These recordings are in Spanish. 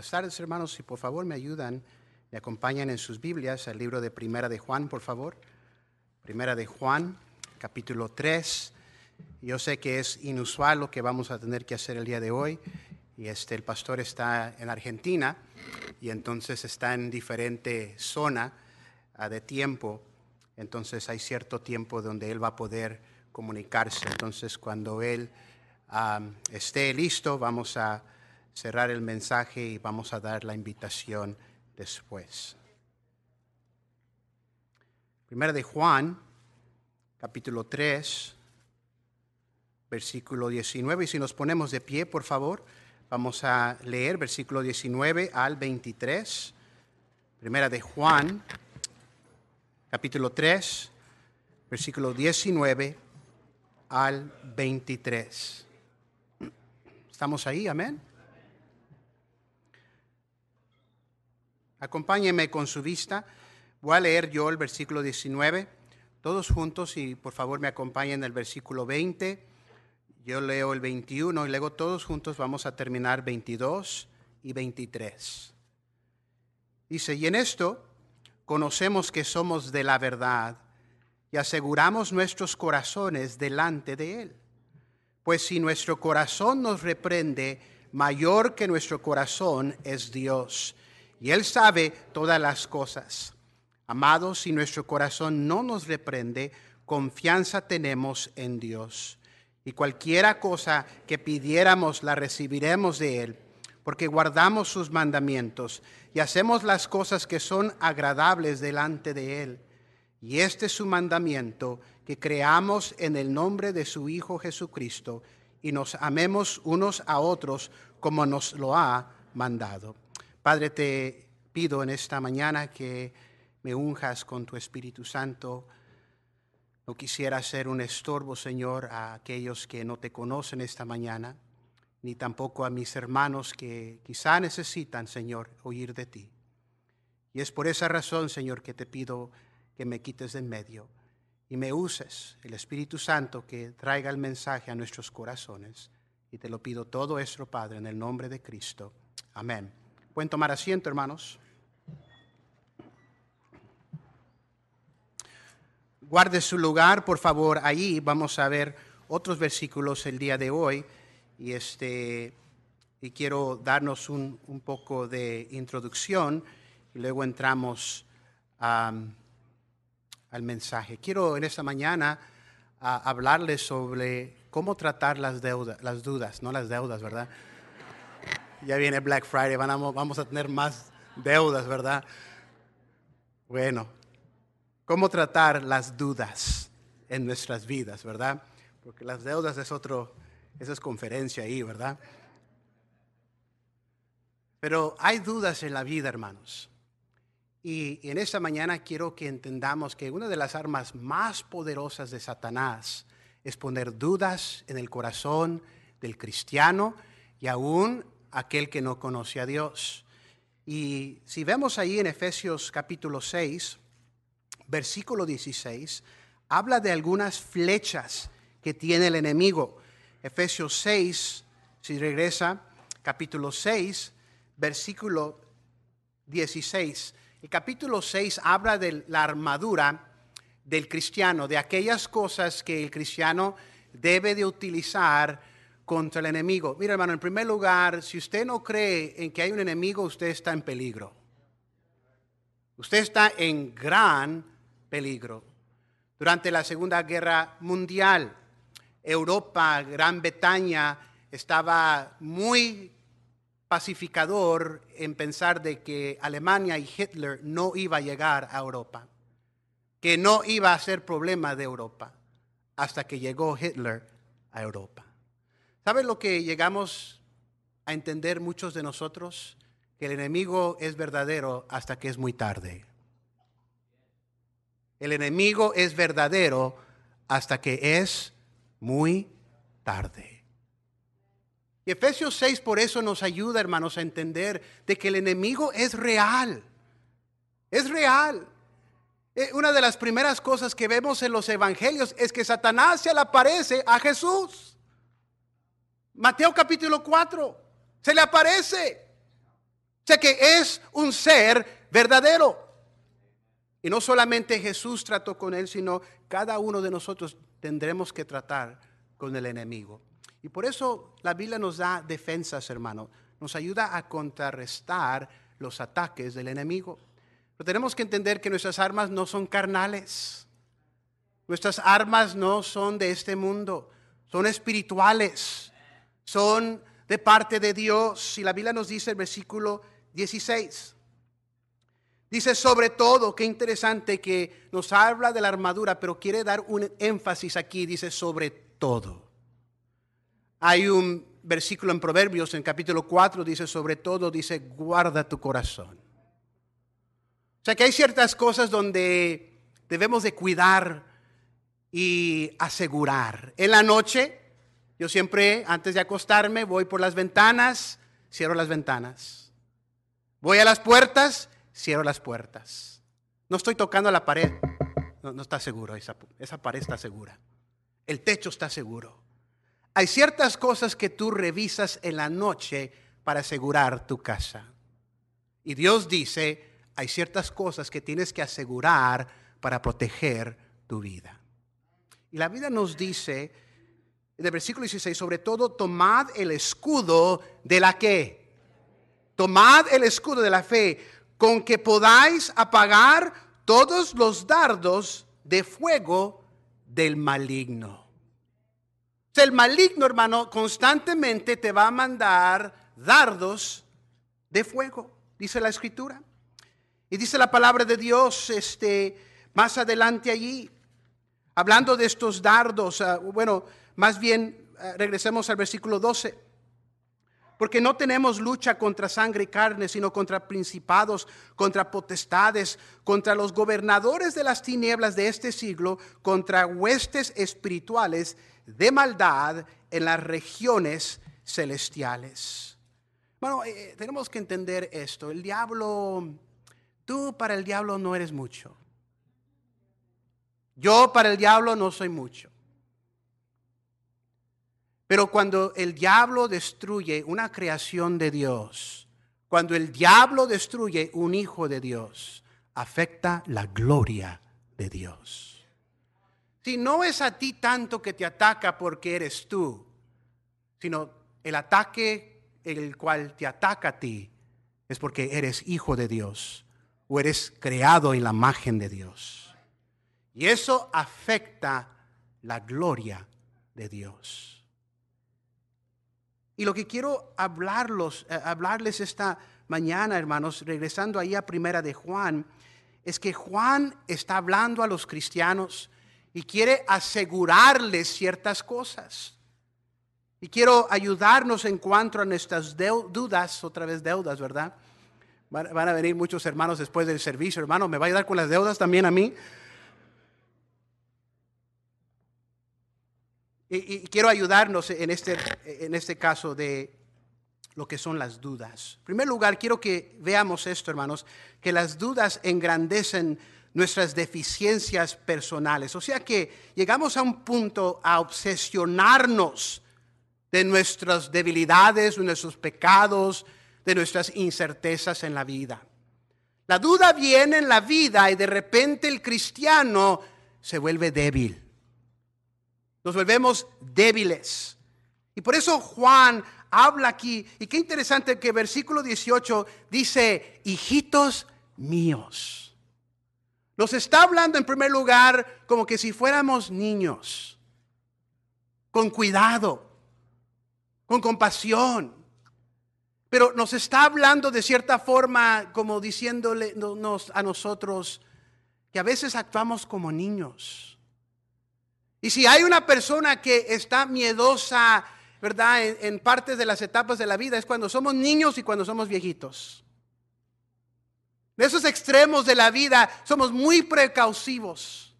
Buenas tardes, hermanos. Si por favor me ayudan, me acompañan en sus Biblias al libro de Primera de Juan, por favor. Primera de Juan, capítulo 3. Yo sé que es inusual lo que vamos a tener que hacer el día de hoy. Y este, el pastor está en Argentina y entonces está en diferente zona uh, de tiempo. Entonces hay cierto tiempo donde él va a poder comunicarse. Entonces cuando él um, esté listo, vamos a cerrar el mensaje y vamos a dar la invitación después. Primera de Juan, capítulo 3, versículo 19. Y si nos ponemos de pie, por favor, vamos a leer versículo 19 al 23. Primera de Juan, capítulo 3, versículo 19 al 23. ¿Estamos ahí? Amén. Acompáñeme con su vista. Voy a leer yo el versículo 19, todos juntos y por favor me acompañen el versículo 20. Yo leo el 21 y luego todos juntos vamos a terminar 22 y 23. Dice, y en esto conocemos que somos de la verdad y aseguramos nuestros corazones delante de Él. Pues si nuestro corazón nos reprende, mayor que nuestro corazón es Dios y Él sabe todas las cosas. Amados, si nuestro corazón no nos reprende, confianza tenemos en Dios. Y cualquiera cosa que pidiéramos la recibiremos de Él, porque guardamos sus mandamientos y hacemos las cosas que son agradables delante de Él. Y este es su mandamiento, que creamos en el nombre de su Hijo Jesucristo y nos amemos unos a otros como nos lo ha mandado. Padre, te pido en esta mañana que me unjas con tu Espíritu Santo. No quisiera ser un estorbo, Señor, a aquellos que no te conocen esta mañana, ni tampoco a mis hermanos que quizá necesitan, Señor, oír de ti. Y es por esa razón, Señor, que te pido que me quites de en medio y me uses, el Espíritu Santo, que traiga el mensaje a nuestros corazones. Y te lo pido todo esto, Padre, en el nombre de Cristo. Amén. Pueden tomar asiento, hermanos. Guarde su lugar, por favor, ahí vamos a ver otros versículos el día de hoy y, este, y quiero darnos un, un poco de introducción y luego entramos al mensaje. Quiero en esta mañana uh, hablarles sobre cómo tratar las, deudas, las dudas, no las deudas, ¿verdad? Ya viene Black Friday, vamos a tener más deudas, ¿verdad? Bueno, ¿cómo tratar las dudas en nuestras vidas, verdad? Porque las deudas es otro, esa es conferencia ahí, ¿verdad? Pero hay dudas en la vida, hermanos. Y en esta mañana quiero que entendamos que una de las armas más poderosas de Satanás es poner dudas en el corazón del cristiano y aún aquel que no conoce a Dios. Y si vemos ahí en Efesios capítulo 6, versículo 16, habla de algunas flechas que tiene el enemigo. Efesios 6, si regresa, capítulo 6, versículo 16. El capítulo 6 habla de la armadura del cristiano, de aquellas cosas que el cristiano debe de utilizar contra el enemigo. Mira, hermano, en primer lugar, si usted no cree en que hay un enemigo, usted está en peligro. Usted está en gran peligro. Durante la Segunda Guerra Mundial, Europa, Gran Bretaña, estaba muy pacificador en pensar de que Alemania y Hitler no iba a llegar a Europa, que no iba a ser problema de Europa, hasta que llegó Hitler a Europa. ¿Saben lo que llegamos a entender muchos de nosotros? Que el enemigo es verdadero hasta que es muy tarde. El enemigo es verdadero hasta que es muy tarde. Y Efesios 6 por eso nos ayuda, hermanos, a entender de que el enemigo es real. Es real. Eh, una de las primeras cosas que vemos en los evangelios es que Satanás se le aparece a Jesús. Mateo capítulo 4, se le aparece. O sea que es un ser verdadero. Y no solamente Jesús trató con él, sino cada uno de nosotros tendremos que tratar con el enemigo. Y por eso la Biblia nos da defensas, hermano. Nos ayuda a contrarrestar los ataques del enemigo. Pero tenemos que entender que nuestras armas no son carnales. Nuestras armas no son de este mundo. Son espirituales. Son de parte de Dios. Y la Biblia nos dice el versículo 16. Dice sobre todo, qué interesante que nos habla de la armadura, pero quiere dar un énfasis aquí, dice sobre todo. Hay un versículo en Proverbios, en capítulo 4, dice sobre todo, dice guarda tu corazón. O sea que hay ciertas cosas donde debemos de cuidar y asegurar. En la noche, yo siempre, antes de acostarme, voy por las ventanas, cierro las ventanas. Voy a las puertas, cierro las puertas. No estoy tocando la pared. No, está seguro, esa, pared está segura. El techo está seguro. Hay ciertas cosas que tú revisas en la noche para asegurar tu casa. Y Dios dice, hay ciertas cosas que tienes que asegurar para proteger tu vida. Y la vida nos dice, en el versículo 16, sobre todo, tomad el escudo de la que. Tomad el escudo de la fe con que podáis apagar todos los dardos de fuego del maligno. El maligno, hermano, constantemente te va a mandar dardos de fuego, dice la escritura. Y dice la palabra de Dios este, más adelante allí, hablando de estos dardos, ah, bueno, más bien ah, regresemos al versículo 12. Porque no tenemos lucha contra sangre y carne, sino contra principados, contra potestades, contra los gobernadores de las tinieblas de este siglo, contra huestes espirituales de maldad en las regiones celestiales. Bueno, eh, eh, tenemos que entender esto. El diablo, tú para el diablo no eres mucho. Yo para el diablo no soy mucho. Pero cuando el diablo destruye una creación de Dios, cuando el diablo destruye un hijo de Dios, afecta la gloria de Dios. Si no es a ti tanto que te ataca porque eres tú, sino el ataque el cual te ataca a ti es porque eres hijo de Dios o eres creado en la imagen de Dios. Y eso afecta la gloria de Dios. Y lo que quiero hablarlos, eh, hablarles esta mañana, hermanos, regresando ahí a primera de Juan, es que Juan está hablando a los cristianos y quiere asegurarles ciertas cosas. Y quiero ayudarnos en cuanto a nuestras dudas, otra vez deudas, ¿verdad? Van a venir muchos hermanos después del servicio, hermano, ¿me va a ayudar con las deudas también a mí? Y, quiero ayudarnos en este, en este caso de lo que son las dudas. En primer lugar, quiero que veamos esto, hermanos, que las dudas engrandecen nuestras deficiencias personales. O sea que llegamos a un punto a obsesionarnos de nuestras debilidades, de nuestros pecados, de nuestras incertezas en la vida. La duda viene en la vida y de repente el cristiano se vuelve débil nos volvemos débiles. Y por eso Juan habla aquí, y qué interesante que versículo 18 dice, hijitos míos. Nos está hablando en primer lugar como que si fuéramos niños, con cuidado, con compasión. Pero nos está hablando de cierta forma, como diciéndole a nosotros que a veces actuamos como niños. Y si hay una persona que está miedosa, ¿verdad? En, partes de las etapas de la vida es cuando somos niños y cuando somos viejitos. De esos extremos de la vida somos muy precausivos.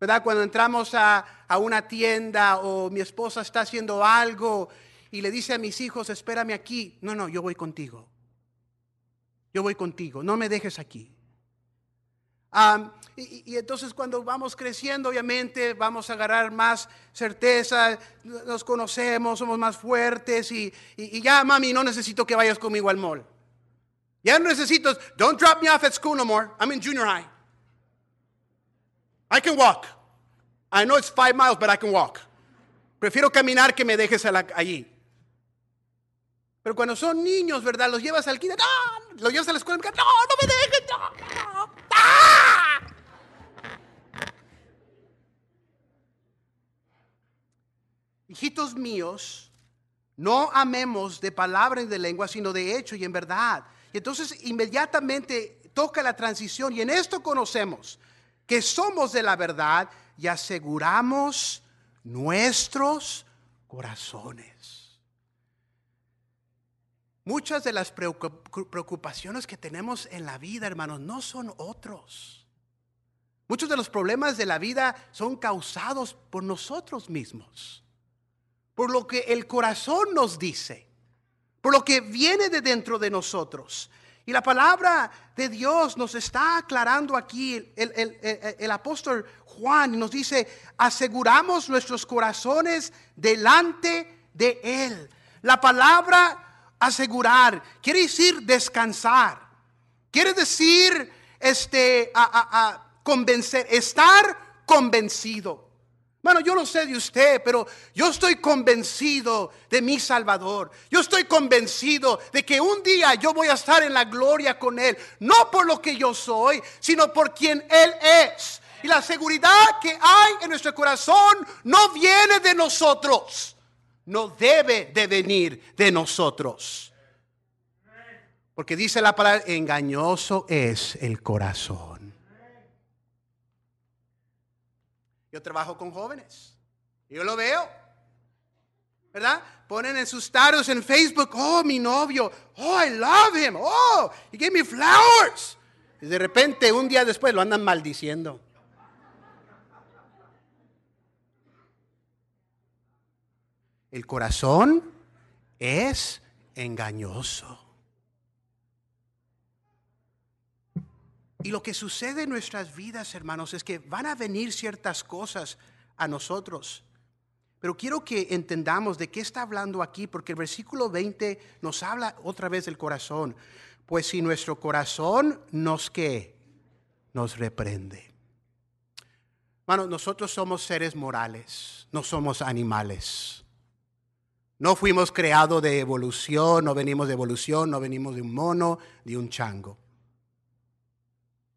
¿Verdad? Cuando entramos a, a una tienda o mi esposa está haciendo algo y le dice a mis hijos, espérame aquí. No, no, yo voy contigo. Yo voy contigo, no me dejes aquí. Y, entonces cuando vamos creciendo, obviamente vamos a agarrar más certeza, nos conocemos, somos más fuertes y, ya, mami, no necesito que vayas conmigo al mall. Ya no necesito, don't drop me off at school no more. I'm in junior high. I can walk. I know it's five miles, but I can walk. Prefiero caminar que me dejes allí. Pero cuando son niños, ¿verdad? Los llevas al kinder, los llevas a la escuela, no, no me dejes, no, ¡Ah! Hijitos míos, no amemos de palabra y de lengua, sino de hecho y en verdad. Y entonces inmediatamente toca la transición y en esto conocemos que somos de la verdad y aseguramos nuestros corazones. Muchas de las preocupaciones que tenemos en la vida, hermanos, no son otros. Muchos de los problemas de la vida son causados por nosotros mismos, por lo que el corazón nos dice por lo que viene de dentro de nosotros. Y la palabra de Dios nos está aclarando aquí el, apóstol Juan nos dice, aseguramos nuestros corazones delante de Él. La palabra asegurar quiere decir descansar, quiere decir este, a convencer, estar convencido. Bueno, yo no sé de usted, pero yo estoy convencido de mi Salvador. Yo estoy convencido de que un día yo voy a estar en la gloria con Él. No por lo que yo soy, sino por quien Él es. Y la seguridad que hay en nuestro corazón no viene de nosotros. No debe de venir de nosotros. Porque dice la palabra, engañoso es el corazón. Yo trabajo con jóvenes. Yo lo veo. ¿Verdad? Ponen en sus taros en Facebook, oh, mi novio, oh, I love him, oh, he gave me flowers. Y de repente, un día después, lo andan maldiciendo. El corazón es engañoso. Y lo que sucede en nuestras vidas, hermanos, es que van a venir ciertas cosas a nosotros. Pero quiero que entendamos de qué está hablando aquí, porque el versículo 20 nos habla otra vez del corazón. Pues si nuestro corazón nos que nos reprende. Bueno, nosotros somos seres morales, no somos animales. No fuimos creados de evolución, no venimos de evolución, no venimos de un mono, de un chango.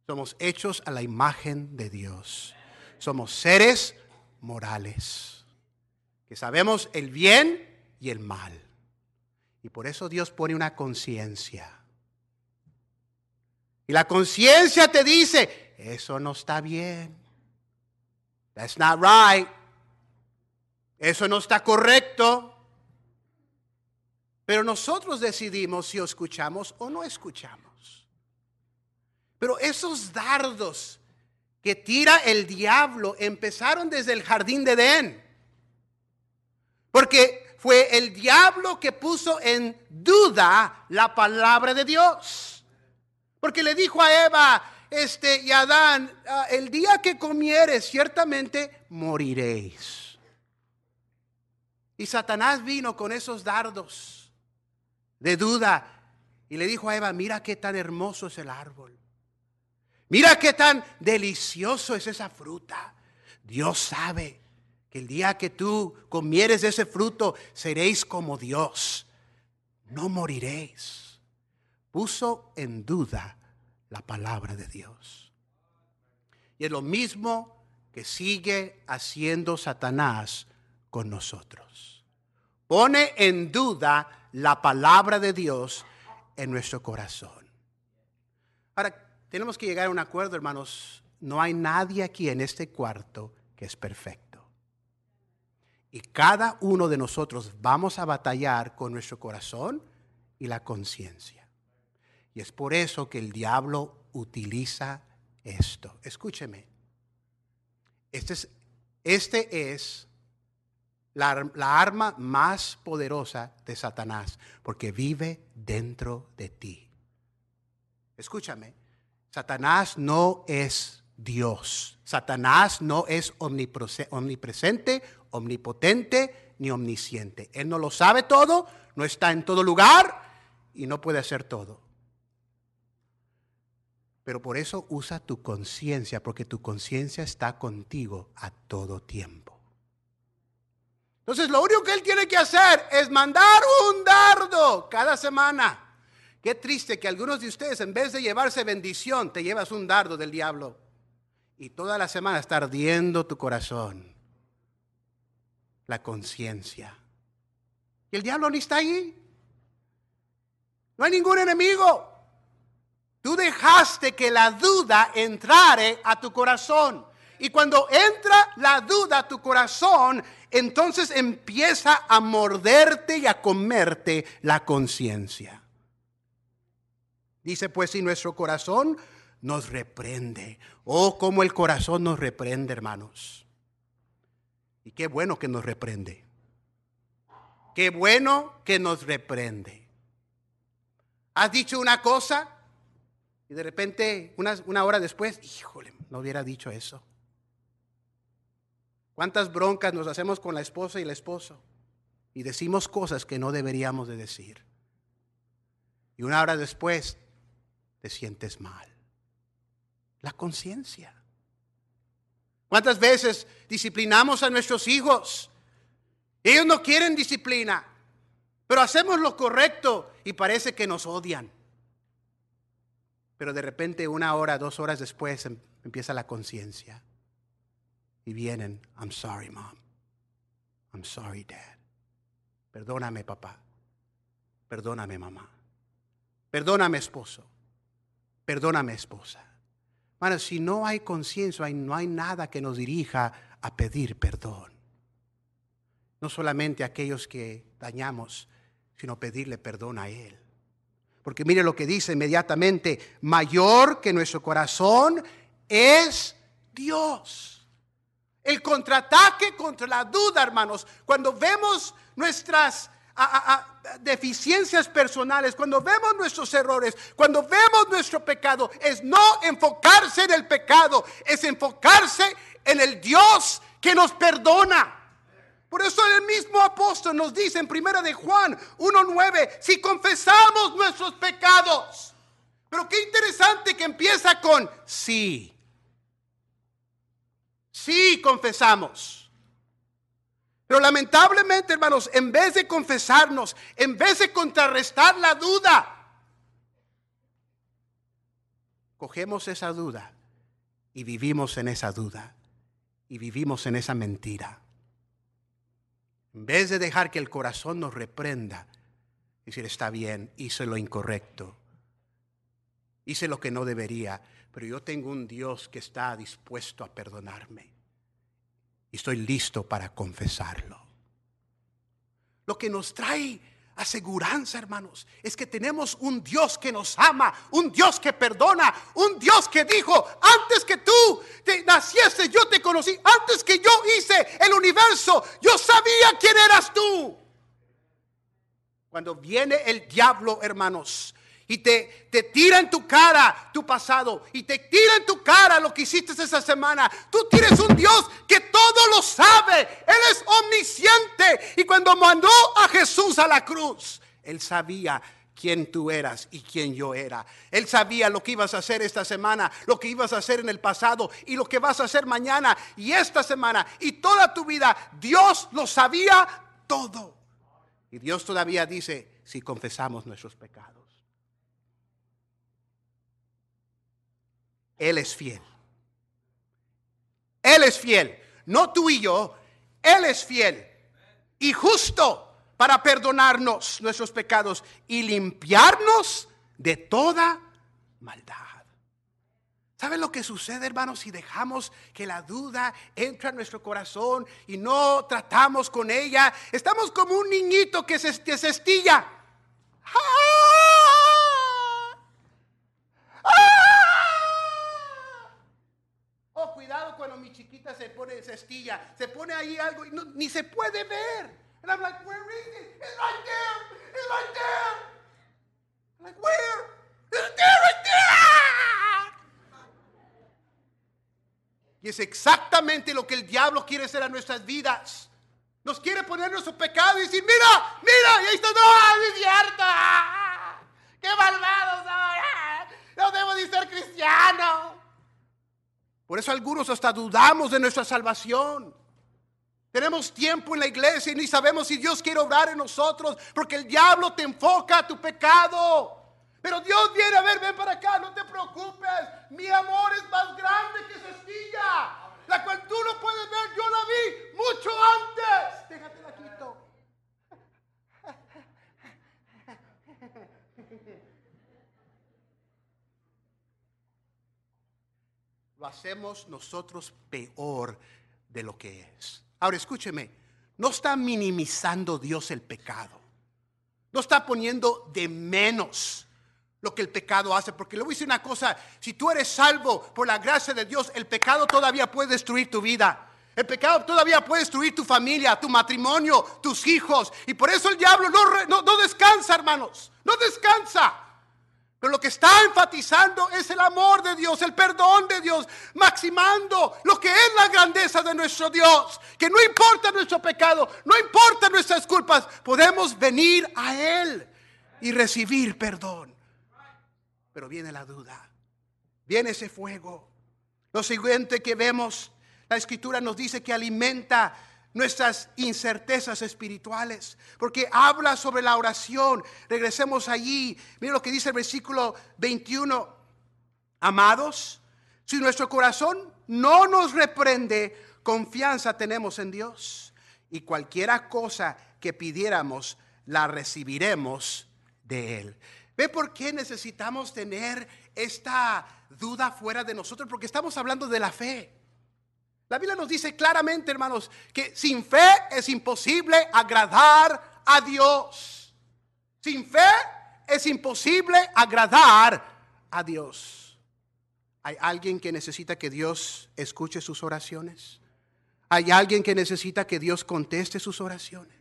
Somos hechos a la imagen de Dios. Somos seres morales, que sabemos el bien y el mal. Y por eso Dios pone una conciencia. Y la conciencia te dice, eso no está bien. That's not right. Eso no está correcto. Pero nosotros decidimos si escuchamos o no escuchamos. Pero esos dardos que tira el diablo empezaron desde el jardín de Edén. Porque fue el diablo que puso en duda la palabra de Dios. Porque le dijo a Eva este, y Adán, ah, el día que comieres ciertamente moriréis. Y Satanás vino con esos dardos de duda y le dijo a Eva, mira qué tan hermoso es el árbol. Mira qué tan delicioso es esa fruta. Dios sabe que el día que tú comieres ese fruto seréis como Dios. No moriréis. Puso en duda la palabra de Dios. Y es lo mismo que sigue haciendo Satanás con nosotros. Pone en duda la palabra de Dios en nuestro corazón. Ahora, tenemos que llegar a un acuerdo, hermanos. No hay nadie aquí en este cuarto que es perfecto. Y cada uno de nosotros vamos a batallar con nuestro corazón y la conciencia. Y es por eso que el diablo utiliza esto. Escúcheme. Este es, este es la, la arma más poderosa de Satanás, porque vive dentro de ti. Escúchame, Satanás no es Dios. Satanás no es omnipresente, omnipotente ni omnisciente. Él no lo sabe todo, no está en todo lugar y no puede hacer todo. Pero por eso usa tu conciencia, porque tu conciencia está contigo a todo tiempo. Entonces lo único que él tiene que hacer es mandar un dardo cada semana. Qué triste que algunos de ustedes en vez de llevarse bendición, te llevas un dardo del diablo. Y toda la semana está ardiendo tu corazón, la conciencia. Y el diablo ni está ahí. No hay ningún enemigo. Tú dejaste que la duda entrare a tu corazón. Y cuando entra la duda a tu corazón, entonces empieza a morderte y a comerte la conciencia. Dice pues si nuestro corazón nos reprende. Oh, cómo el corazón nos reprende, hermanos. Y qué bueno que nos reprende. Qué bueno que nos reprende. ¿Has dicho una cosa? Y de repente, una, hora después, híjole, no hubiera dicho eso. ¿Cuántas broncas nos hacemos con la esposa y el esposo? Y decimos cosas que no deberíamos de decir. Y una hora después te sientes mal. La conciencia. ¿Cuántas veces disciplinamos a nuestros hijos? Ellos no quieren disciplina, pero hacemos lo correcto y parece que nos odian. Pero de repente una hora, dos horas después em, empieza la conciencia. Y vienen, I'm sorry, mom. I'm sorry, dad. Perdóname, papá. Perdóname, mamá. Perdóname, esposo. Perdóname, esposa. Bueno, si no hay conciencia, no hay nada que nos dirija a pedir perdón. No solamente a aquellos que dañamos, sino pedirle perdón a Él. Porque mire lo que dice inmediatamente, mayor que nuestro corazón es Dios. El contraataque contra la duda, hermanos, cuando vemos nuestras deficiencias personales, cuando vemos nuestros errores, cuando vemos nuestro pecado, es no enfocarse en el pecado, es enfocarse en el Dios que nos perdona. Por eso el mismo apóstol nos dice en primera de Juan 1.9, si confesamos nuestros pecados. Pero qué interesante que empieza con sí. Sí confesamos. Pero lamentablemente, hermanos, en vez de confesarnos, en vez de contrarrestar la duda, cogemos esa duda y vivimos en esa duda y vivimos en esa mentira. En vez de dejar que el corazón nos reprenda, decir, está bien, hice lo incorrecto, hice lo que no debería, pero yo tengo un Dios que está dispuesto a perdonarme estoy listo para confesarlo. Lo que nos trae aseguranza, hermanos, es que tenemos un Dios que nos ama, un Dios que perdona, un Dios que dijo, antes que tú te naciese, yo te conocí, antes que yo hice el universo, yo sabía quién eras tú. Cuando viene el diablo, hermanos, y te, te tira en tu cara tu pasado y te tira en tu cara lo que hiciste esa semana. Tú tienes un Dios que todo lo sabe. Él es omnisciente. Y cuando mandó a Jesús a la cruz, Él sabía quién tú eras y quién yo era. Él sabía lo que ibas a hacer esta semana, lo que ibas a hacer en el pasado y lo que vas a hacer mañana y esta semana y toda tu vida. Dios lo sabía todo. Y Dios todavía dice, si confesamos nuestros pecados. Él es fiel. Él es fiel. No tú y yo. Él es fiel. Y justo para perdonarnos nuestros pecados y limpiarnos de toda maldad. ¿Saben lo que sucede, hermanos, si dejamos que la duda entre a nuestro corazón y no tratamos con ella? Estamos como un niñito que se, se estilla. ¡Ah! ¡Ah! Oh, cuidado cuando mi chiquita se pone, se estilla, se pone ahí algo y no, ni se puede ver. And I'm like, where is it? It's right there. It's right there. I'm like, where? It's there, right there. Y es exactamente lo que el diablo quiere hacer a nuestras vidas. Nos quiere poner nuestro pecado y decir, mira, mira, y ahí está, no, es cierto. Qué malvado soy. No debo de ser cristiano. Por eso algunos hasta dudamos de nuestra salvación. Tenemos tiempo en la iglesia y ni sabemos si Dios quiere obrar en nosotros porque el diablo te enfoca a tu pecado. Pero Dios viene a ver, ven para acá, no te preocupes. Mi amor es más grande que esa. La cual tú no puedes ver, yo la vi mucho antes. Déjate Lo hacemos nosotros peor de lo que es. Ahora escúcheme, no está minimizando Dios el pecado. No está poniendo de menos lo que el pecado hace. Porque le voy a decir una cosa, si tú eres salvo por la gracia de Dios, el pecado todavía puede destruir tu vida. El pecado todavía puede destruir tu familia, tu matrimonio, tus hijos. Y por eso el diablo no, no, no descansa, hermanos. No descansa. Pero lo que está enfatizando es el amor de Dios, el perdón de Dios, maximando lo que es la grandeza de nuestro Dios. Que no importa nuestro pecado, no importa nuestras culpas, podemos venir a Él y recibir perdón. Pero viene la duda, viene ese fuego. Lo siguiente que vemos, la escritura nos dice que alimenta nuestras incertezas espirituales, porque habla sobre la oración. Regresemos allí. Mira lo que dice el versículo 21. Amados, si nuestro corazón no nos reprende, confianza tenemos en Dios. Y cualquiera cosa que pidiéramos, la recibiremos de Él. ¿Ve por qué necesitamos tener esta duda fuera de nosotros? Porque estamos hablando de la fe. La Biblia nos dice claramente, hermanos, que sin fe es imposible agradar a Dios. Sin fe es imposible agradar a Dios. ¿Hay alguien que necesita que Dios escuche sus oraciones? ¿Hay alguien que necesita que Dios conteste sus oraciones?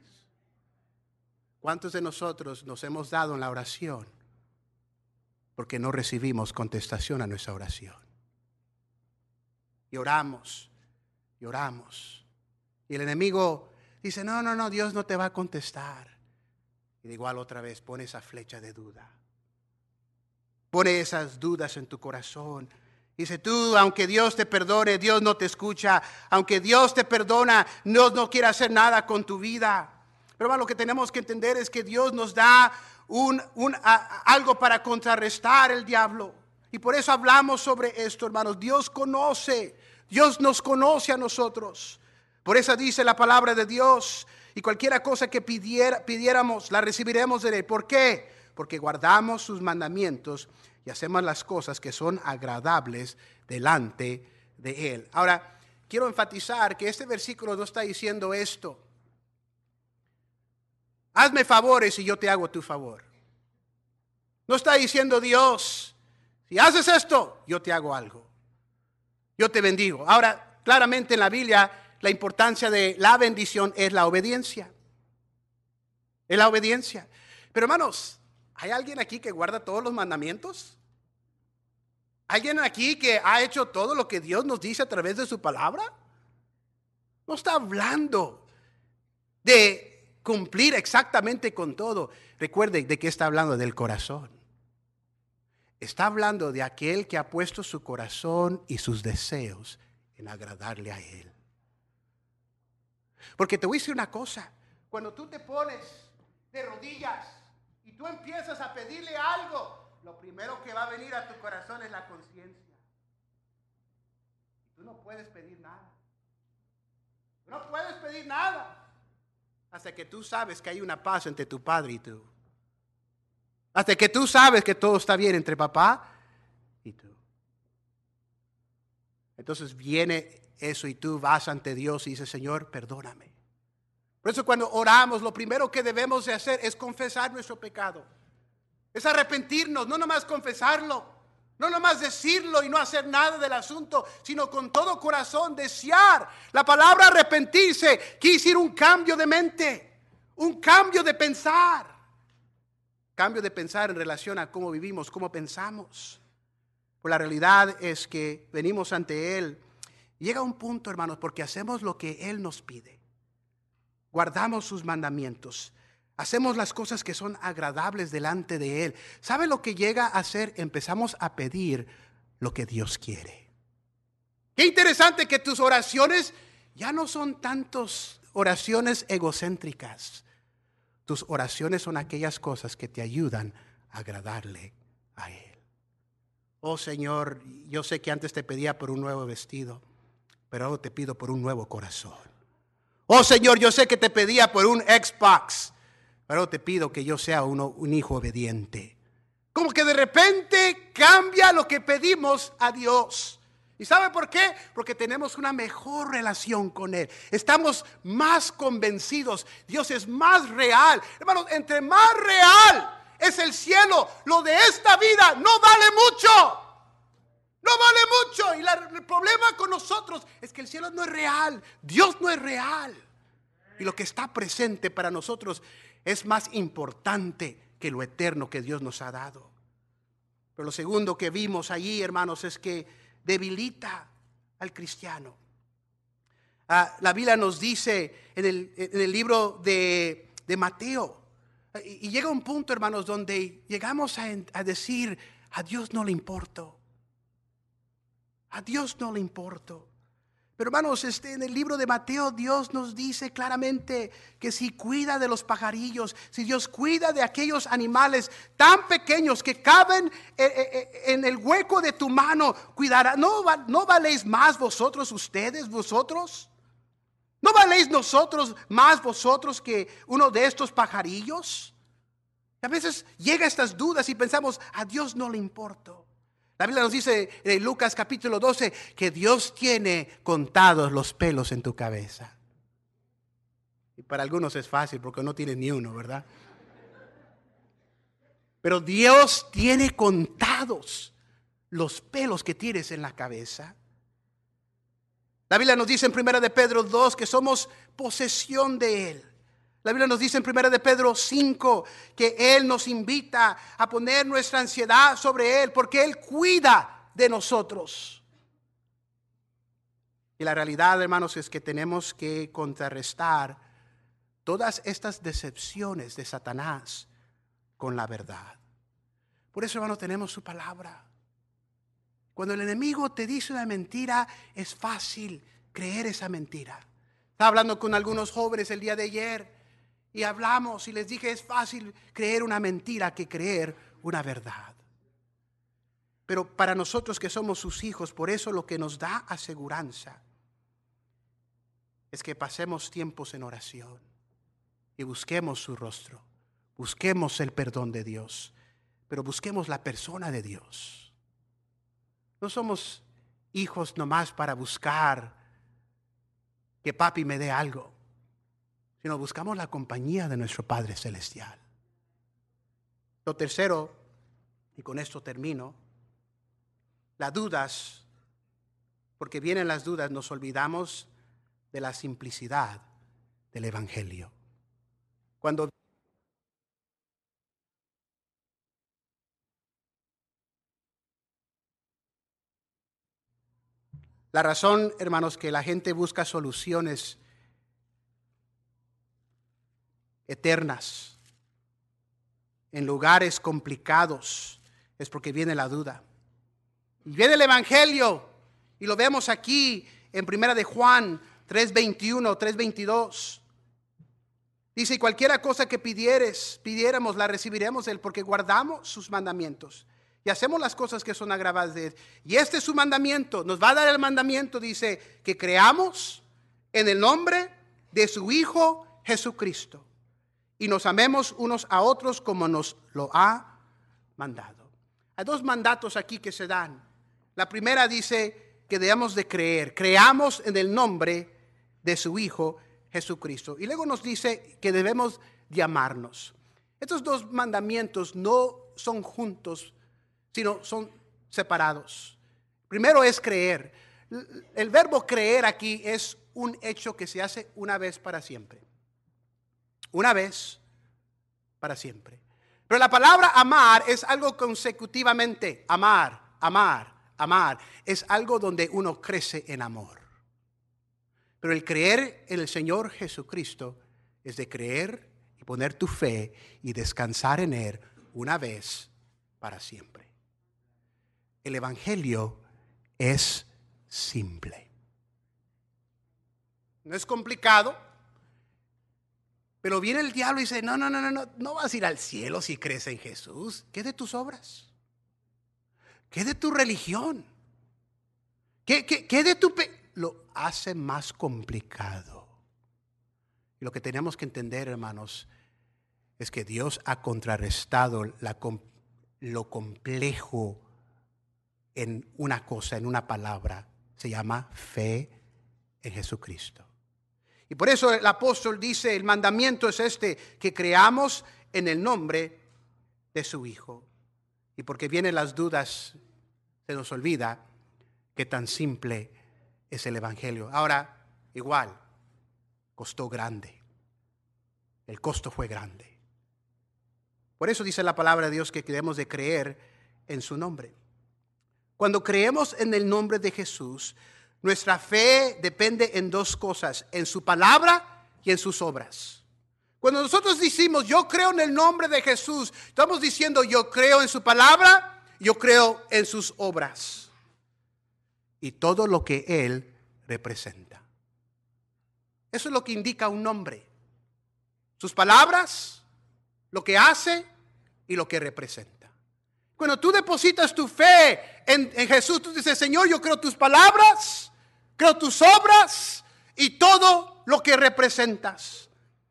¿Cuántos de nosotros nos hemos dado en la oración porque no recibimos contestación a nuestra oración? Y oramos y oramos. Y el enemigo dice, no, no, no, Dios no te va a contestar. Y igual otra vez pone esa flecha de duda. Pone esas dudas en tu corazón. Dice tú, aunque Dios te perdone, Dios no te escucha. Aunque Dios te perdona, Dios no quiere hacer nada con tu vida. Pero lo que tenemos que entender es que Dios nos da un, un, algo para contrarrestar el diablo. Y por eso hablamos sobre esto, hermanos. Dios conoce Dios nos conoce a nosotros. Por eso dice la palabra de Dios. Y cualquiera cosa que pidiéramos, la recibiremos de Él. ¿Por qué? Porque guardamos sus mandamientos y hacemos las cosas que son agradables delante de Él. Ahora, quiero enfatizar que este versículo no está diciendo esto. Hazme favores y yo te hago tu favor. No está diciendo Dios, si haces esto, yo te hago algo. Yo te bendigo. Ahora, claramente en la Biblia, la importancia de la bendición es la obediencia. Es la obediencia. Pero hermanos, ¿hay alguien aquí que guarda todos los mandamientos? ¿Alguien aquí que ha hecho todo lo que Dios nos dice a través de su palabra? No está hablando de cumplir exactamente con todo. Recuerde de qué está hablando del corazón. Está hablando de aquel que ha puesto su corazón y sus deseos en agradarle a Él. Porque te voy a decir una cosa, cuando tú te pones de rodillas y tú empiezas a pedirle algo, lo primero que va a venir a tu corazón es la conciencia. Tú no puedes pedir nada. No puedes pedir nada. hasta que tú sabes que hay una paz entre tu padre y tú. Hasta que tú sabes que todo está bien entre papá y tú. Entonces viene eso y tú vas ante Dios y dices, Señor, perdóname. Por eso cuando oramos, lo primero que debemos de hacer es confesar nuestro pecado. Es arrepentirnos, no nomás confesarlo. No nomás decirlo y no hacer nada del asunto, sino con todo corazón desear. La palabra arrepentirse quiere decir un cambio de mente, un cambio de pensar. Cambio de pensar en relación a cómo vivimos, cómo pensamos. Pues la realidad es que venimos ante Él. Llega un punto, hermanos, porque hacemos lo que Él nos pide. Guardamos sus mandamientos. Hacemos las cosas que son agradables delante de Él. ¿Sabe lo que llega a hacer? Empezamos a pedir lo que Dios quiere. Qué interesante que tus oraciones ya no son tantos oraciones egocéntricas. Tus oraciones son aquellas cosas que te ayudan a agradarle a Él. Oh Señor, yo sé que antes te pedía por un nuevo vestido, pero ahora te pido por un nuevo corazón. Oh Señor, yo sé que te pedía por un Xbox, pero te pido que yo sea uno, un hijo obediente. Como que de repente cambia lo que pedimos a Dios. ¿Y sabe por qué? Porque tenemos una mejor relación con Él. Estamos más convencidos. Dios es más real. Hermanos, entre más real es el cielo, lo de esta vida no vale mucho. No vale mucho. Y el problema con nosotros es que el cielo no es real. Dios no es real. Y lo que está presente para nosotros es más importante que lo eterno que Dios nos ha dado. Pero lo segundo que vimos allí, hermanos, es que debilita al cristiano. Ah, la Biblia nos dice en el, libro de, Mateo, y, llega un punto, hermanos, donde llegamos a, a decir, a Dios no le importo. A Dios no le importo. Pero hermanos, este, en el libro de Mateo Dios nos dice claramente que si cuida de los pajarillos, si Dios cuida de aquellos animales tan pequeños que caben eh, eh, eh, en el hueco de tu mano, cuidará. ¿No, no valéis más vosotros ustedes, vosotros? ¿No valéis nosotros más vosotros que uno de estos pajarillos? a veces llega estas dudas y pensamos, a Dios no le importa. La Biblia nos dice en Lucas capítulo 12 que Dios tiene contados los pelos en tu cabeza. Y para algunos es fácil porque no tiene ni uno, ¿verdad? Pero Dios tiene contados los pelos que tienes en la cabeza. La Biblia nos dice en 1 de Pedro 2 que somos posesión de Él. La Biblia nos dice en 1 de Pedro 5 que Él nos invita a poner nuestra ansiedad sobre Él porque Él cuida de nosotros. Y la realidad, hermanos, es que tenemos que contrarrestar todas estas decepciones de Satanás con la verdad. Por eso, hermanos, tenemos su palabra. Cuando el enemigo te dice una mentira, es fácil creer esa mentira. Estaba hablando con algunos jóvenes el día de ayer y hablamos y les dije, es fácil creer una mentira que creer una verdad. Pero para nosotros que somos sus hijos, por eso lo que nos da aseguranza es que pasemos tiempos en oración y busquemos su rostro, busquemos el perdón de Dios, pero busquemos la persona de Dios. No somos hijos nomás para buscar que papi me dé algo sino buscamos la compañía de nuestro Padre Celestial. Lo tercero, y con esto termino, las dudas, porque vienen las dudas, nos olvidamos de la simplicidad del Evangelio. Cuando La razón, hermanos, que la gente busca soluciones eternas, en lugares complicados, es porque viene la duda. Y viene el Evangelio, y lo vemos aquí en Primera de Juan 3.21, 3.22. Dice, y cualquiera cosa que pidieres, pidiéramos, la recibiremos Él, porque guardamos sus mandamientos y hacemos las cosas que son agravadas de Él. Y este es su mandamiento, nos va a dar el mandamiento, dice, que creamos en el nombre de su Hijo Jesucristo y nos amemos unos a otros como nos lo ha mandado. Hay dos mandatos aquí que se dan. La primera dice que debemos de creer, creamos en el nombre de su Hijo Jesucristo. Y luego nos dice que debemos de amarnos. Estos dos mandamientos no son juntos, sino son separados. Primero es creer. El verbo creer aquí es un hecho que se hace una vez para siempre. Una vez para siempre. Pero la palabra amar es algo consecutivamente. Amar, amar, amar. Es algo donde uno crece en amor. Pero el creer en el Señor Jesucristo es de creer y poner tu fe y descansar en Él una vez para siempre. El Evangelio es simple. No es complicado, pero viene el diablo y dice, no, no, no, no, no, no vas a ir al cielo si crees en Jesús. ¿Qué de tus obras? ¿Qué de tu religión? ¿Qué, qué, de tu... Lo hace más complicado. Lo que tenemos que entender, hermanos, es que Dios ha contrarrestado la, lo complejo en una cosa, en una palabra. Se llama fe en Jesucristo. Y por eso el apóstol dice, el mandamiento es este, que creamos en el nombre de su Hijo. Y porque vienen las dudas, se nos olvida que tan simple es el Evangelio. Ahora, igual, costó grande. El costo fue grande. Por eso dice la palabra de Dios que debemos de creer en su nombre. Cuando creemos en el nombre de Jesús, nuestra fe depende en dos cosas, en su palabra y en sus obras. Cuando nosotros decimos, yo creo en el nombre de Jesús, estamos diciendo, yo creo en su palabra, yo creo en sus obras. Y todo lo que Él representa. Eso es lo que indica un nombre. Sus palabras, lo que hace y lo que representa. Cuando tú depositas tu fe en, Jesús, tú dices, Señor, yo creo tus palabras, creo tus obras y todo lo que representas.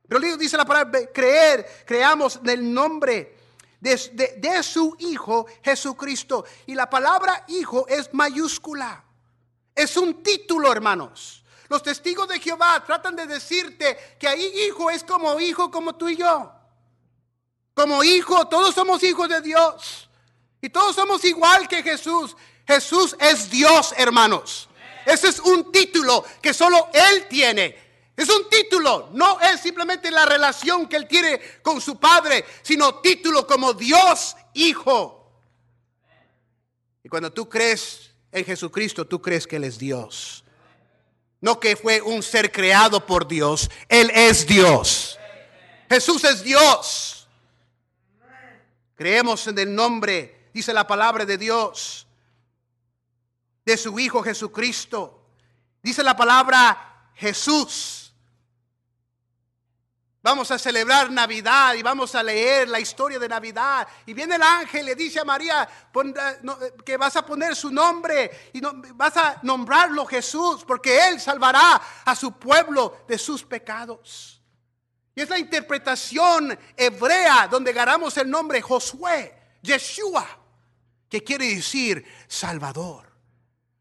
Pero dice la palabra creer, creamos en el nombre de, de, su Hijo Jesucristo. Y la palabra Hijo es mayúscula. Es un título, hermanos. Los testigos de Jehová tratan de decirte que ahí hijo es como hijo como tú y yo. Como hijo, todos somos hijos de Dios. Y todos somos igual que Jesús. Jesús es Dios, hermanos. Ese es un título que solo Él tiene. Es un título, no es simplemente la relación que Él tiene con su Padre, sino título como Dios Hijo. Y cuando tú crees en Jesucristo, tú crees que Él es Dios. No que fue un ser creado por Dios, Él es Dios. Jesús es Dios. Creemos en el nombre, dice la palabra de Dios de su Hijo Jesucristo. Dice la palabra Jesús. Vamos a celebrar Navidad y vamos a leer la historia de Navidad. Y viene el ángel y le dice a María que vas a poner su nombre y vas a nombrarlo Jesús porque Él salvará a su pueblo de sus pecados. Y es la interpretación hebrea donde ganamos el nombre Josué, Yeshua, quiere decir Salvador.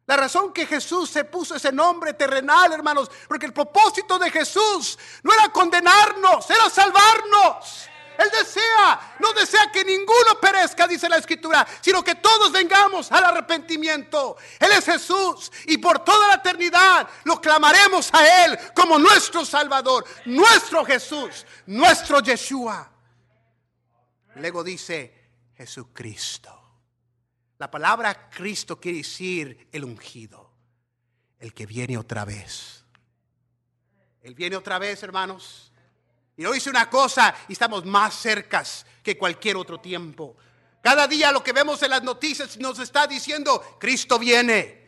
La razón que Jesús se puso ese nombre terrenal, hermanos, porque el propósito de Jesús no era condenarnos, era salvarnos. Él desea, no desea que ninguno perezca, dice la escritura, sino que todos vengamos al arrepentimiento. Él es Jesús y por toda la eternidad lo clamaremos a Él como nuestro Salvador, nuestro Jesús, nuestro Yeshua. Luego dice Jesucristo. La palabra Cristo quiere decir el ungido, el que viene otra vez. Él viene otra vez, hermanos. Y hoy dice una cosa y estamos más cercas que cualquier otro tiempo. Cada día lo que vemos en las noticias nos está diciendo, Cristo viene.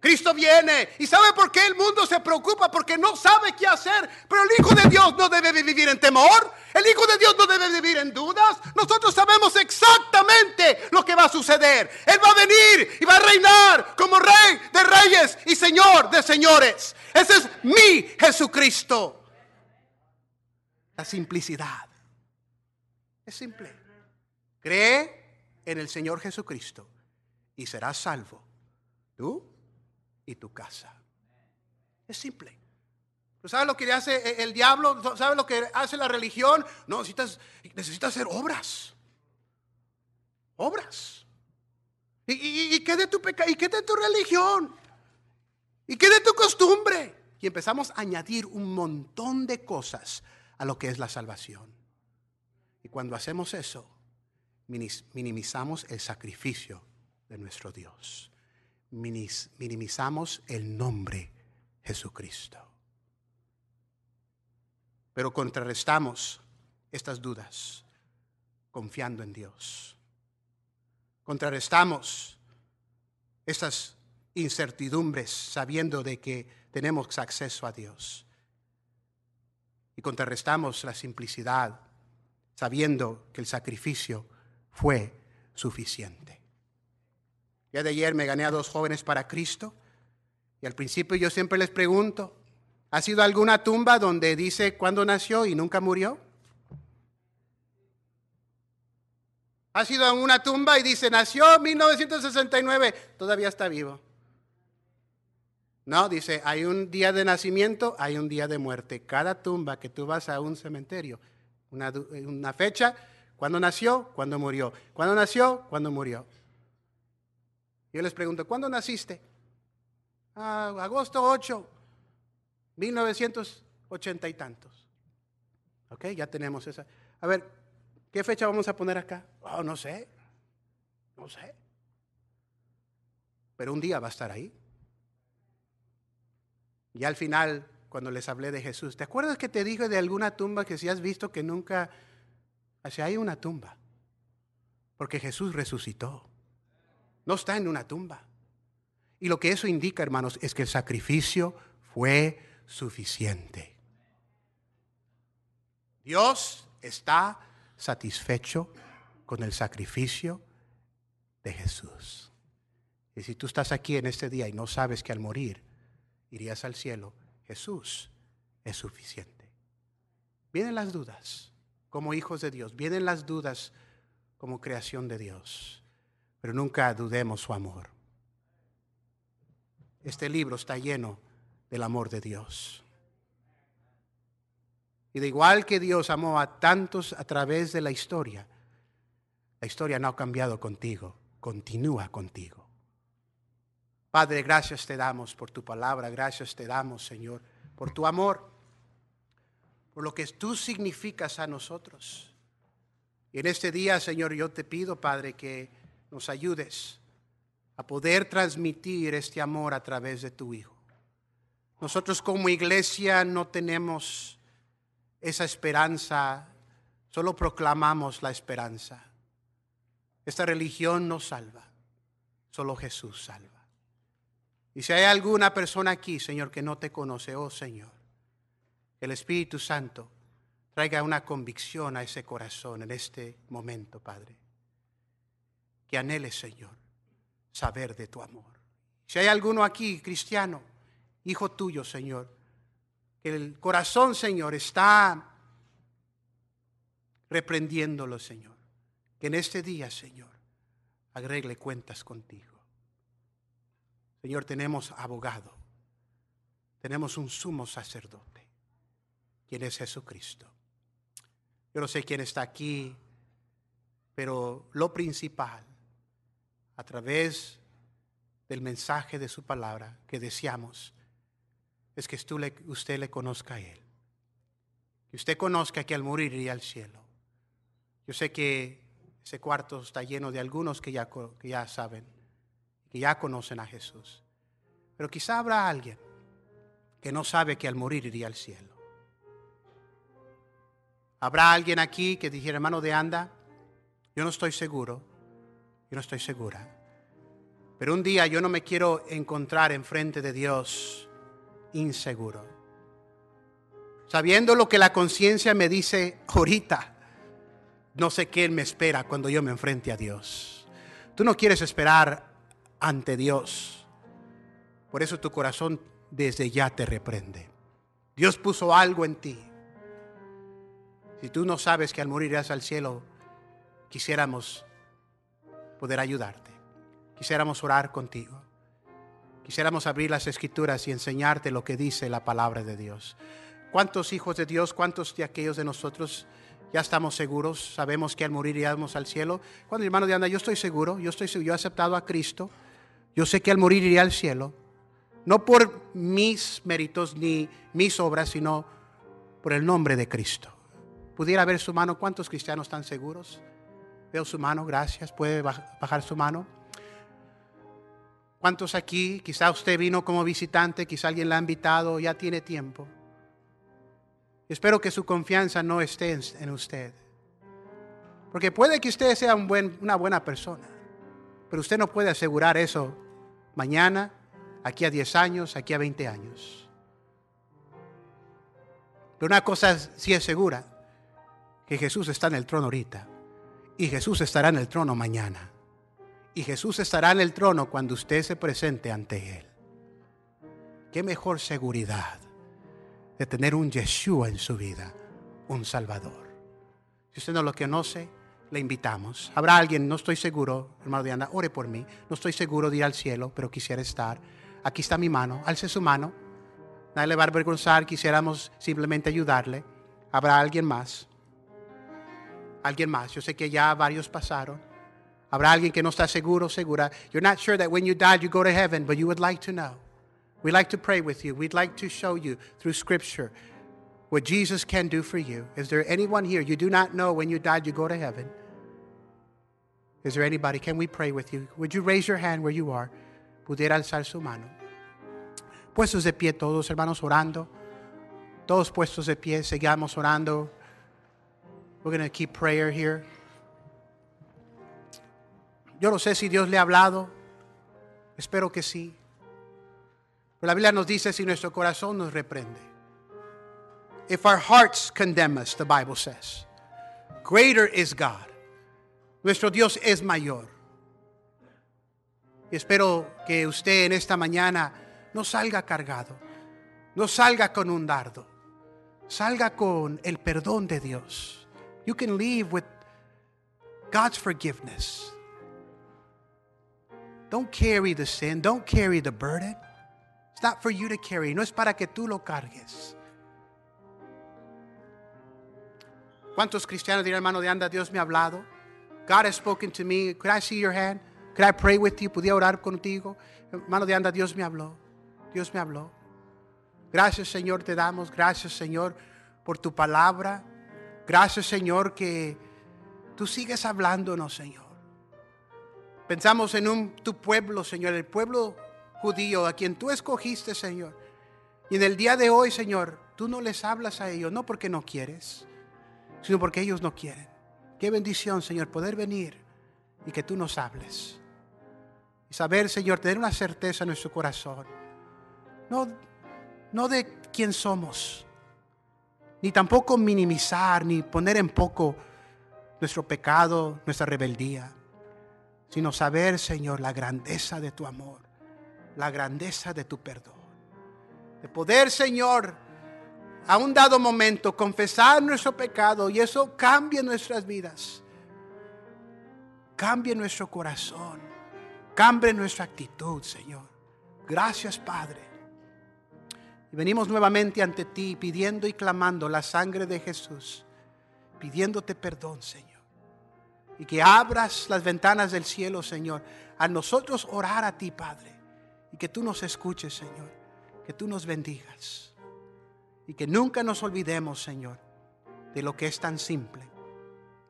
Cristo viene. ¿Y sabe por qué el mundo se preocupa? Porque no sabe qué hacer. Pero el Hijo de Dios no debe vivir en temor. El Hijo de Dios no debe vivir en dudas. Nosotros sabemos exactamente lo que va a suceder. Él va a venir y va a reinar como Rey de reyes y Señor de señores. Ese es mi Jesucristo. La simplicidad. Es simple. Cree en el Señor Jesucristo y serás salvo. Tú y tu casa. Es simple. ¿Sabes lo que hace el diablo? ¿Sabes lo que hace la religión? No, necesitas, necesitas hacer obras. Obras. ¿Y, qué de tu pecado? ¿Y qué de tu religión? ¿Y qué de tu costumbre? Y empezamos a añadir un montón de cosas a lo que es la salvación. Y cuando hacemos eso, minimizamos el sacrificio de nuestro Dios. Minimizamos el nombre Jesucristo. Pero contrarrestamos estas dudas confiando en Dios. Contrarrestamos estas incertidumbres sabiendo de que tenemos acceso a Dios. Y contrarrestamos la simplicidad sabiendo que el sacrificio fue suficiente. Ya de ayer me gané a dos jóvenes para Cristo y al principio yo siempre les pregunto, ¿ha sido alguna tumba donde dice cuándo nació y nunca murió? ¿Ha sido en una tumba y dice nació en 1969, todavía está vivo? No, dice, hay un día de nacimiento, hay un día de muerte. Cada tumba que tú vas a un cementerio, una, una fecha, ¿Cuándo nació? ¿Cuándo murió? ¿Cuándo nació? ¿Cuándo murió? Yo les pregunto, ¿cuándo naciste? Ah, agosto 8, 1980 y tantos. Ok, ya tenemos esa. A ver, ¿qué fecha vamos a poner acá? Oh, no sé. No sé. Pero un día va a estar ahí. Y al final, cuando les hablé de Jesús, ¿te acuerdas que te dije de alguna tumba que si has visto que nunca Así hay una tumba. Porque Jesús resucitó. No está en una tumba. Y lo que eso indica, hermanos, es que el sacrificio fue suficiente. Dios está satisfecho con el sacrificio de Jesús. Y si tú estás aquí en este día y no sabes que al morir irías al cielo, Jesús es suficiente. Vienen las dudas como hijos de Dios. Vienen las dudas como creación de Dios, pero nunca dudemos su amor. Este libro está lleno del amor de Dios. Y de igual que Dios amó a tantos a través de la historia, la historia no ha cambiado contigo, continúa contigo. Padre, gracias te damos por tu palabra, gracias te damos, Señor, por tu amor por lo que tú significas a nosotros. Y en este día, Señor, yo te pido, Padre, que nos ayudes a poder transmitir este amor a través de tu Hijo. Nosotros como iglesia no tenemos esa esperanza, solo proclamamos la esperanza. Esta religión no salva, solo Jesús salva. Y si hay alguna persona aquí, Señor, que no te conoce, oh Señor, el Espíritu Santo traiga una convicción a ese corazón en este momento, Padre. Que anhele, Señor, saber de tu amor. Si hay alguno aquí, cristiano, hijo tuyo, Señor, que el corazón, Señor, está reprendiéndolo, Señor. Que en este día, Señor, agregle cuentas contigo. Señor, tenemos abogado, tenemos un sumo sacerdote quién es Jesucristo. Yo no sé quién está aquí, pero lo principal, a través del mensaje de su palabra que deseamos, es que usted le conozca a Él. Que usted conozca que al morir iría al cielo. Yo sé que ese cuarto está lleno de algunos que ya, que ya saben, que ya conocen a Jesús. Pero quizá habrá alguien que no sabe que al morir iría al cielo. ¿Habrá alguien aquí que dijera, hermano de anda? Yo no estoy seguro, no estoy segura. Pero un día yo no me quiero encontrar enfrente de Dios inseguro. Sabiendo lo que la conciencia me dice ahorita, no sé qué me espera cuando yo me enfrente a Dios. Tú no quieres esperar ante Dios. Por eso tu corazón desde ya te reprende. Dios puso algo en ti Si tú no sabes que al morir irás al cielo, quisiéramos poder ayudarte. Quisiéramos orar contigo. Quisiéramos abrir las escrituras y enseñarte lo que dice la palabra de Dios. ¿Cuántos hijos de Dios, cuántos de aquellos de nosotros ya estamos seguros? Sabemos que al morir iremos al cielo. Cuando hermano de anda, yo estoy seguro, yo estoy yo he aceptado a Cristo. Yo sé que al morir iré al cielo. No por mis méritos ni mis obras, sino por el nombre de Cristo. Pudiera ver su mano, ¿cuántos cristianos están seguros? Veo su mano, gracias. Puede bajar su mano. ¿Cuántos aquí? Quizá usted vino como visitante, quizá alguien la ha invitado, ya tiene tiempo. Espero que su confianza no esté en, usted. Porque puede que usted sea una buena persona, pero usted no puede asegurar eso mañana, aquí a 10 años, aquí a 20 años. Pero una cosa sí es segura, que Jesús está en el trono ahorita y Jesús estará en el trono mañana. Y Jesús estará en el trono cuando usted se presente ante Él. ¿Qué mejor seguridad de tener un Yeshua en su vida, un Salvador? Si usted no lo conoce, le invitamos. Habrá alguien, no estoy seguro, hermano Diana, ore por mí. No estoy seguro de ir al cielo, pero quisiera estar. Aquí está mi mano, alce su mano. Nadie le va a avergonzar, quisiéramos simplemente ayudarle. Habrá alguien más alguien más. Yo sé que ya varios pasaron. Habrá alguien que no está seguro, segura. You're not sure that when you die you go to heaven, but you would like to know. We'd like to pray with you. We'd like to show you through Scripture what Jesus can do for you. Is there anyone here you do not know when you died you go to heaven? Is there anybody? Can we pray with you? Would you raise your hand where you are? Pudiera alzar su mano. Puestos de pie todos, hermanos, orando. Todos puestos de pie, sigamos orando. We're going to keep prayer here. Yo no sé si Dios le ha hablado. Espero que sí. Pero la Biblia nos dice si nuestro corazón nos reprende. If our hearts condemn us, the Bible says, greater is God. Nuestro Dios es mayor. Y espero que usted en esta mañana no salga cargado, no salga con un dardo, salga con el perdón de Dios you can leave with God's forgiveness. Don't carry the sin, don't carry the burden. It's not for you to carry, no es para que tú lo cargues. ¿Cuántos cristianos dirán, hermano de anda, Dios me ha hablado? God has spoken to me. Could I see your hand? Could I pray with you? ¿Podía orar contigo? Hermano de anda, Dios me habló. Dios me habló. Gracias, Señor, te damos. Gracias, Señor, por tu palabra. Gracias Señor que tú sigues hablándonos, Señor. Pensamos en un, tu pueblo, Señor, el pueblo judío a quien tú escogiste, Señor. Y en el día de hoy, Señor, tú no les hablas a ellos, no porque no quieres, sino porque ellos no quieren. Qué bendición, Señor, poder venir y que tú nos hables. Y saber, Señor, tener una certeza en nuestro corazón. No, no de quién somos, ni tampoco minimizar ni poner en poco nuestro pecado, nuestra rebeldía, sino saber, Señor, la grandeza de tu amor, la grandeza de tu perdón. De poder, Señor, a un dado momento confesar nuestro pecado y eso cambie nuestras vidas, cambie nuestro corazón, cambie nuestra actitud, Señor. Gracias, Padre venimos nuevamente ante ti pidiendo y clamando la sangre de Jesús, pidiéndote perdón, Señor. Y que abras las ventanas del cielo, Señor, a nosotros orar a ti, Padre. Y que tú nos escuches, Señor. Que tú nos bendigas. Y que nunca nos olvidemos, Señor, de lo que es tan simple.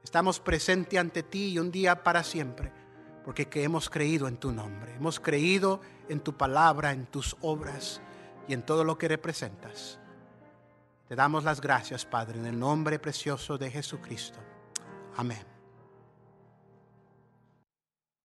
Estamos presentes ante ti y un día para siempre, porque que hemos creído en tu nombre. Hemos creído en tu palabra, en tus obras y en todo lo que representas. Te damos las gracias, Padre, en el nombre precioso de Jesucristo. Amén.